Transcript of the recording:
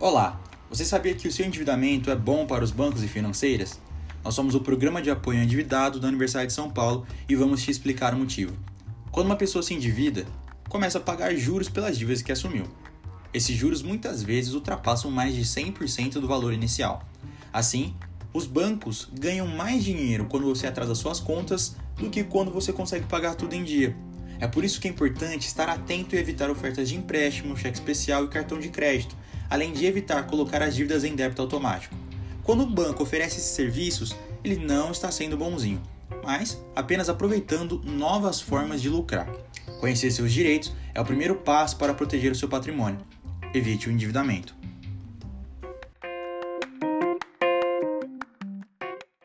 Olá! Você sabia que o seu endividamento é bom para os bancos e financeiras? Nós somos o Programa de Apoio ao Endividado da Universidade de São Paulo e vamos te explicar o motivo. Quando uma pessoa se endivida, começa a pagar juros pelas dívidas que assumiu. Esses juros muitas vezes ultrapassam mais de 100% do valor inicial. Assim, os bancos ganham mais dinheiro quando você atrasa suas contas do que quando você consegue pagar tudo em dia. É por isso que é importante estar atento e evitar ofertas de empréstimo, cheque especial e cartão de crédito, além de evitar colocar as dívidas em débito automático. Quando o banco oferece esses serviços, ele não está sendo bonzinho, mas apenas aproveitando novas formas de lucrar. Conhecer seus direitos é o primeiro passo para proteger o seu patrimônio. Evite o endividamento.